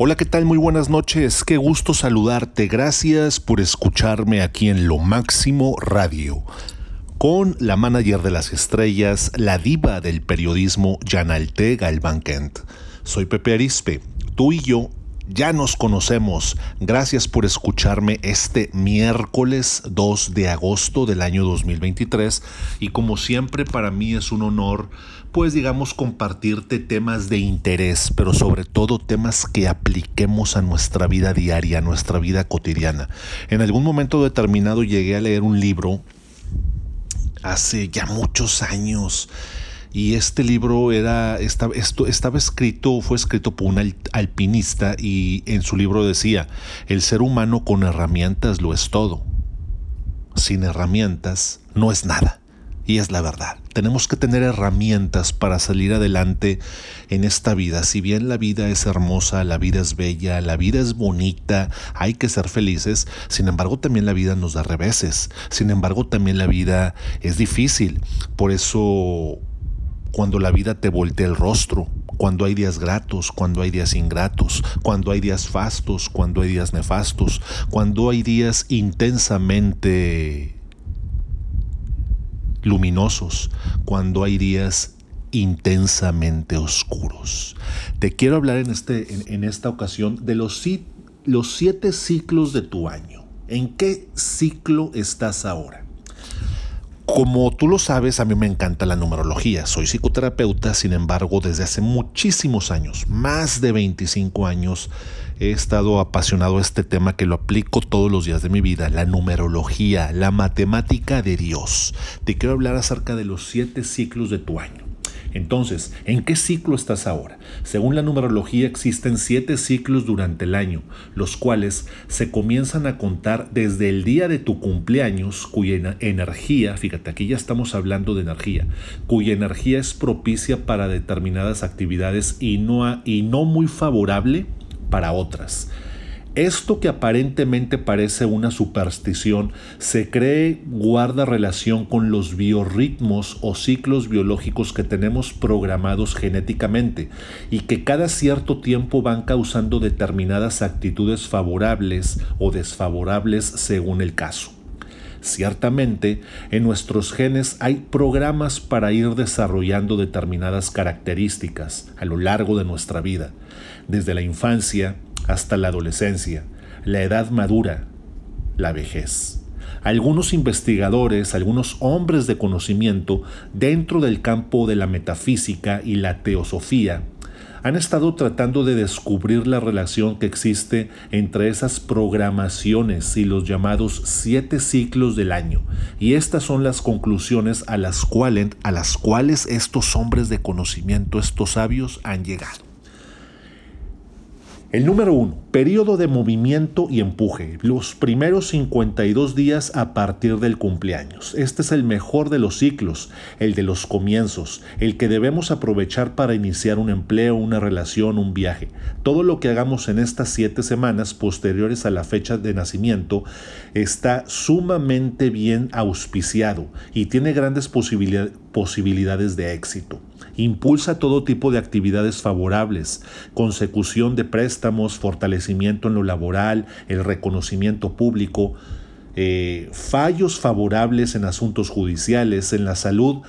Hola, ¿qué tal? Muy buenas noches. Qué gusto saludarte. Gracias por escucharme aquí en Lo Máximo Radio. Con la manager de las estrellas, la diva del periodismo, Janalte Galván Kent. Soy Pepe Arispe. Tú y yo ya nos conocemos. Gracias por escucharme este miércoles 2 de agosto del año 2023 y como siempre para mí es un honor pues digamos compartirte temas de interés, pero sobre todo temas que apliquemos a nuestra vida diaria, a nuestra vida cotidiana. En algún momento determinado llegué a leer un libro hace ya muchos años y este libro era, estaba, esto, estaba escrito, fue escrito por un alpinista y en su libro decía, el ser humano con herramientas lo es todo. Sin herramientas no es nada. Y es la verdad. Tenemos que tener herramientas para salir adelante en esta vida. Si bien la vida es hermosa, la vida es bella, la vida es bonita, hay que ser felices. Sin embargo, también la vida nos da reveses. Sin embargo, también la vida es difícil. Por eso cuando la vida te voltea el rostro, cuando hay días gratos, cuando hay días ingratos, cuando hay días fastos, cuando hay días nefastos, cuando hay días intensamente luminosos, cuando hay días intensamente oscuros. Te quiero hablar en, este, en, esta ocasión de los, los siete ciclos de tu año. ¿En qué ciclo estás ahora? Como tú lo sabes, a mí me encanta la numerología. Soy psicoterapeuta, sin embargo, desde hace muchísimos años, más de 25 años, he estado apasionado a este tema que lo aplico todos los días de mi vida, la numerología, la matemática de Dios. Te quiero hablar acerca de los siete ciclos de tu año. Entonces, ¿en qué ciclo estás ahora? Según la numerología existen siete ciclos durante el año, los cuales se comienzan a contar desde el día de tu cumpleaños, cuya energía, fíjate, aquí ya estamos hablando de energía, cuya energía es propicia para determinadas actividades y no, y no muy favorable para otras. Esto que aparentemente parece una superstición se cree guarda relación con los biorritmos o ciclos biológicos que tenemos programados genéticamente y que cada cierto tiempo van causando determinadas actitudes favorables o desfavorables según el caso. Ciertamente, en nuestros genes hay programas para ir desarrollando determinadas características a lo largo de nuestra vida, desde la infancia, hasta la adolescencia, la edad madura, la vejez. Algunos investigadores, algunos hombres de conocimiento dentro del campo de la metafísica y la teosofía han estado tratando de descubrir la relación que existe entre esas programaciones y los llamados siete ciclos del año. Y estas son las conclusiones a las cuales, a las cuales estos hombres de conocimiento, estos sabios, han llegado. El número uno, periodo de movimiento y empuje, los primeros 52 días a partir del cumpleaños. Este es el mejor de los ciclos, el de los comienzos, el que debemos aprovechar para iniciar un empleo, una relación, un viaje. Todo lo que hagamos en estas siete semanas posteriores a la fecha de nacimiento está sumamente bien auspiciado y tiene grandes posibilidades de éxito. Impulsa todo tipo de actividades favorables, consecución de préstamos, fortalecimiento en lo laboral, el reconocimiento público, eh, fallos favorables en asuntos judiciales, en la salud,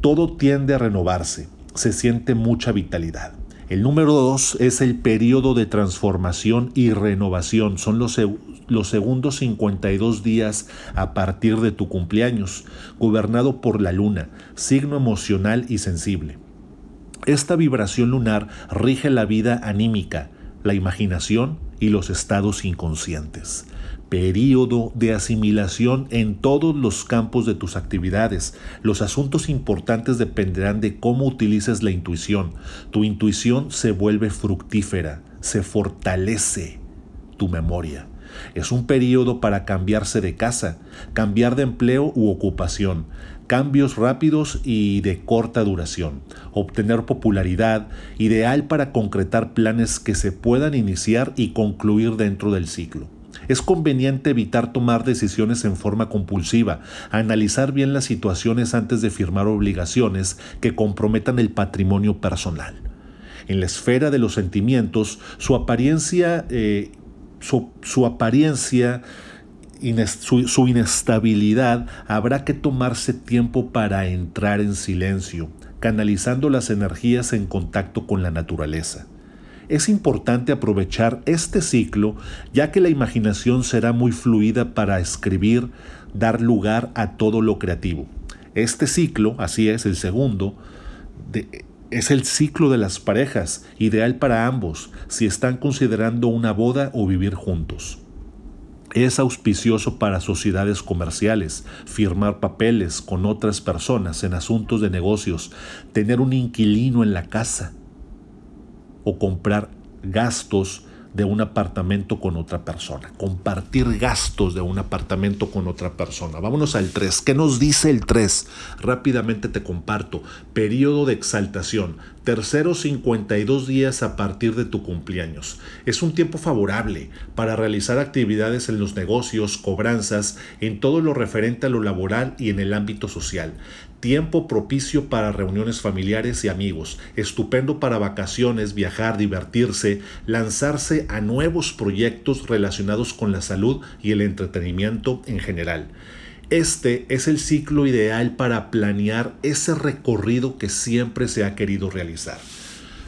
todo tiende a renovarse, se siente mucha vitalidad. El número dos es el periodo de transformación y renovación. Son los, los segundos 52 días a partir de tu cumpleaños, gobernado por la luna, signo emocional y sensible. Esta vibración lunar rige la vida anímica, la imaginación y los estados inconscientes. Período de asimilación en todos los campos de tus actividades. Los asuntos importantes dependerán de cómo utilices la intuición. Tu intuición se vuelve fructífera, se fortalece tu memoria. Es un periodo para cambiarse de casa, cambiar de empleo u ocupación, cambios rápidos y de corta duración, obtener popularidad, ideal para concretar planes que se puedan iniciar y concluir dentro del ciclo. Es conveniente evitar tomar decisiones en forma compulsiva, analizar bien las situaciones antes de firmar obligaciones que comprometan el patrimonio personal. En la esfera de los sentimientos, su apariencia, eh, su, apariencia su, inestabilidad, habrá que tomarse tiempo para entrar en silencio, canalizando las energías en contacto con la naturaleza. Es importante aprovechar este ciclo ya que la imaginación será muy fluida para escribir, dar lugar a todo lo creativo. Este ciclo, así es, el segundo, es el ciclo de las parejas, ideal para ambos, si están considerando una boda o vivir juntos. Es auspicioso para sociedades comerciales, firmar papeles con otras personas en asuntos de negocios, tener un inquilino en la casa o comprar gastos de un apartamento con otra persona, compartir gastos de un apartamento con otra persona. Vámonos al 3. ¿Qué nos dice el 3? Rápidamente te comparto. Periodo de exaltación. Terceros 52 días a partir de tu cumpleaños. Es un tiempo favorable para realizar actividades en los negocios, cobranzas, en todo lo referente a lo laboral y en el ámbito social tiempo propicio para reuniones familiares y amigos, estupendo para vacaciones, viajar, divertirse, lanzarse a nuevos proyectos relacionados con la salud y el entretenimiento en general. Este es el ciclo ideal para planear ese recorrido que siempre se ha querido realizar.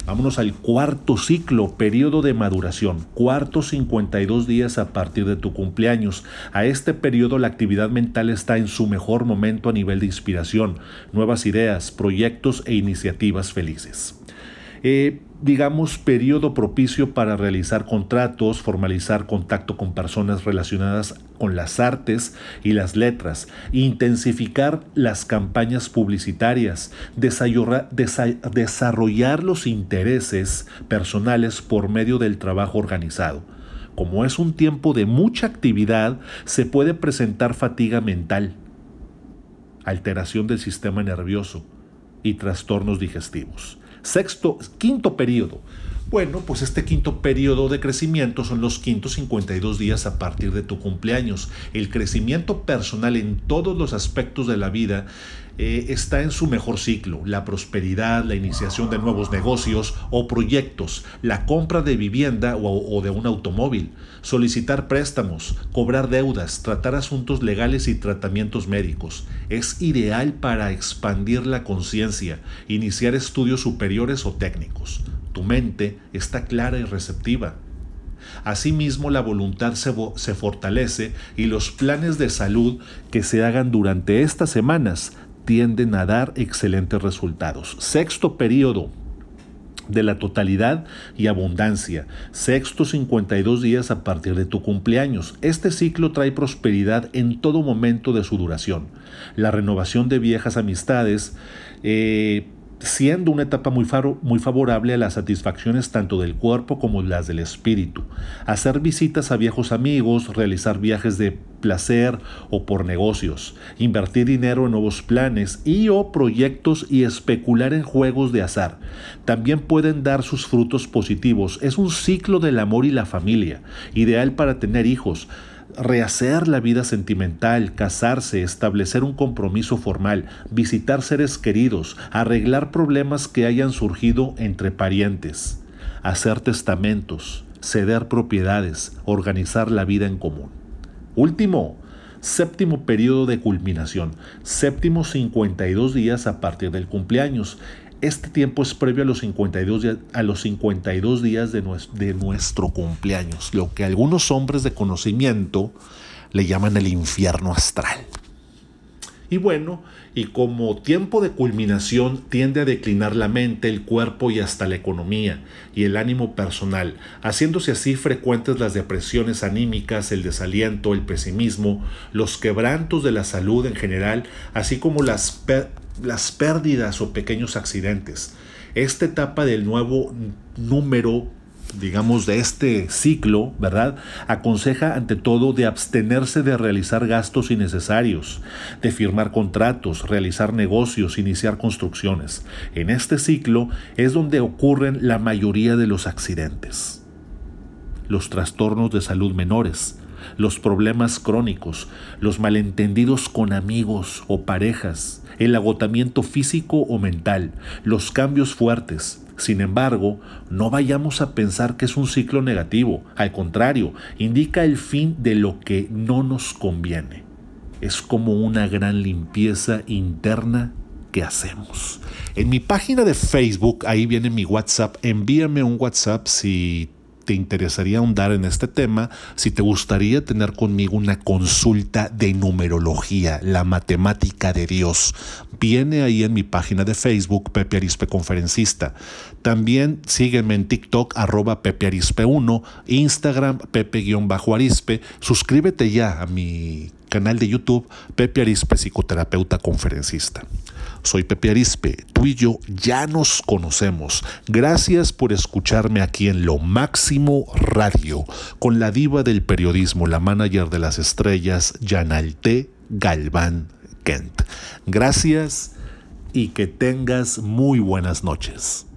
Vámonos al cuarto ciclo, periodo de maduración, cuarto 52 días a partir de tu cumpleaños. A este periodo la actividad mental está en su mejor momento a nivel de inspiración, nuevas ideas, proyectos e iniciativas felices. Eh, digamos, periodo propicio para realizar contratos, formalizar contacto con personas relacionadas con las artes y las letras, intensificar las campañas publicitarias, desarrollar los intereses personales por medio del trabajo organizado. Como es un tiempo de mucha actividad, se puede presentar fatiga mental, alteración del sistema nervioso y trastornos digestivos. Sexto, quinto periodo. Bueno, pues este quinto periodo de crecimiento son los quintos 52 días a partir de tu cumpleaños. El crecimiento personal en todos los aspectos de la vida eh, está en su mejor ciclo. La prosperidad, la iniciación de nuevos negocios o proyectos, la compra de vivienda o, o de un automóvil, solicitar préstamos, cobrar deudas, tratar asuntos legales y tratamientos médicos. Es ideal para expandir la conciencia, iniciar estudios superiores o técnicos. Tu mente está clara y receptiva. Asimismo, la voluntad se, se, fortalece y los planes de salud que se hagan durante estas semanas tienden a dar excelentes resultados. Sexto periodo de la totalidad y abundancia. Sexto 52 días a partir de tu cumpleaños. Este ciclo trae prosperidad en todo momento de su duración. La renovación de viejas amistades, eh, siendo una etapa muy, favorable a las satisfacciones tanto del cuerpo como las del espíritu. Hacer visitas a viejos amigos, realizar viajes de placer o por negocios, invertir dinero en nuevos planes y o proyectos y especular en juegos de azar. También pueden dar sus frutos positivos. Es un ciclo del amor y la familia, ideal para tener hijos rehacer la vida sentimental, casarse, establecer un compromiso formal, visitar seres queridos, arreglar problemas que hayan surgido entre parientes, hacer testamentos, ceder propiedades, organizar la vida en común. Último, séptimo periodo de culminación, séptimo 52 días a partir del cumpleaños. Este tiempo es previo a los 52 días, a los 52 días de, de nuestro cumpleaños, lo que algunos hombres de conocimiento le llaman el infierno astral. Y bueno, y como tiempo de culminación tiende a declinar la mente, el cuerpo y hasta la economía y el ánimo personal, haciéndose así frecuentes las depresiones anímicas, el desaliento, el pesimismo, los quebrantos de la salud en general, así como las, las pérdidas o pequeños accidentes. Esta etapa del nuevo número digamos, de este ciclo, ¿verdad? Aconseja ante todo de abstenerse de realizar gastos innecesarios, de firmar contratos, realizar negocios, iniciar construcciones. En este ciclo es donde ocurren la mayoría de los accidentes. Los trastornos de salud menores, los problemas crónicos, los malentendidos con amigos o parejas, el agotamiento físico o mental, los cambios fuertes, Sin embargo, no vayamos a pensar que es un ciclo negativo. Al contrario, indica el fin de lo que no nos conviene. Es como una gran limpieza interna que hacemos. En mi página de Facebook, ahí viene mi WhatsApp, envíame un WhatsApp si te interesaría ahondar en este tema, si te gustaría tener conmigo una consulta de numerología, la matemática de Dios, viene ahí en mi página de Facebook, Pepe Arispe Conferencista. También sígueme en TikTok, arroba Pepe Arispe 1, Instagram, Pepe-Arispe. Suscríbete ya a mi canal de YouTube, Pepe Arispe, psicoterapeuta conferencista. Soy Pepe Arispe, tú y yo ya nos conocemos. Gracias por escucharme aquí en Lo Máximo Radio, con la diva del periodismo, la manager de las estrellas, Yanalte Galván Kent. Gracias y que tengas muy buenas noches.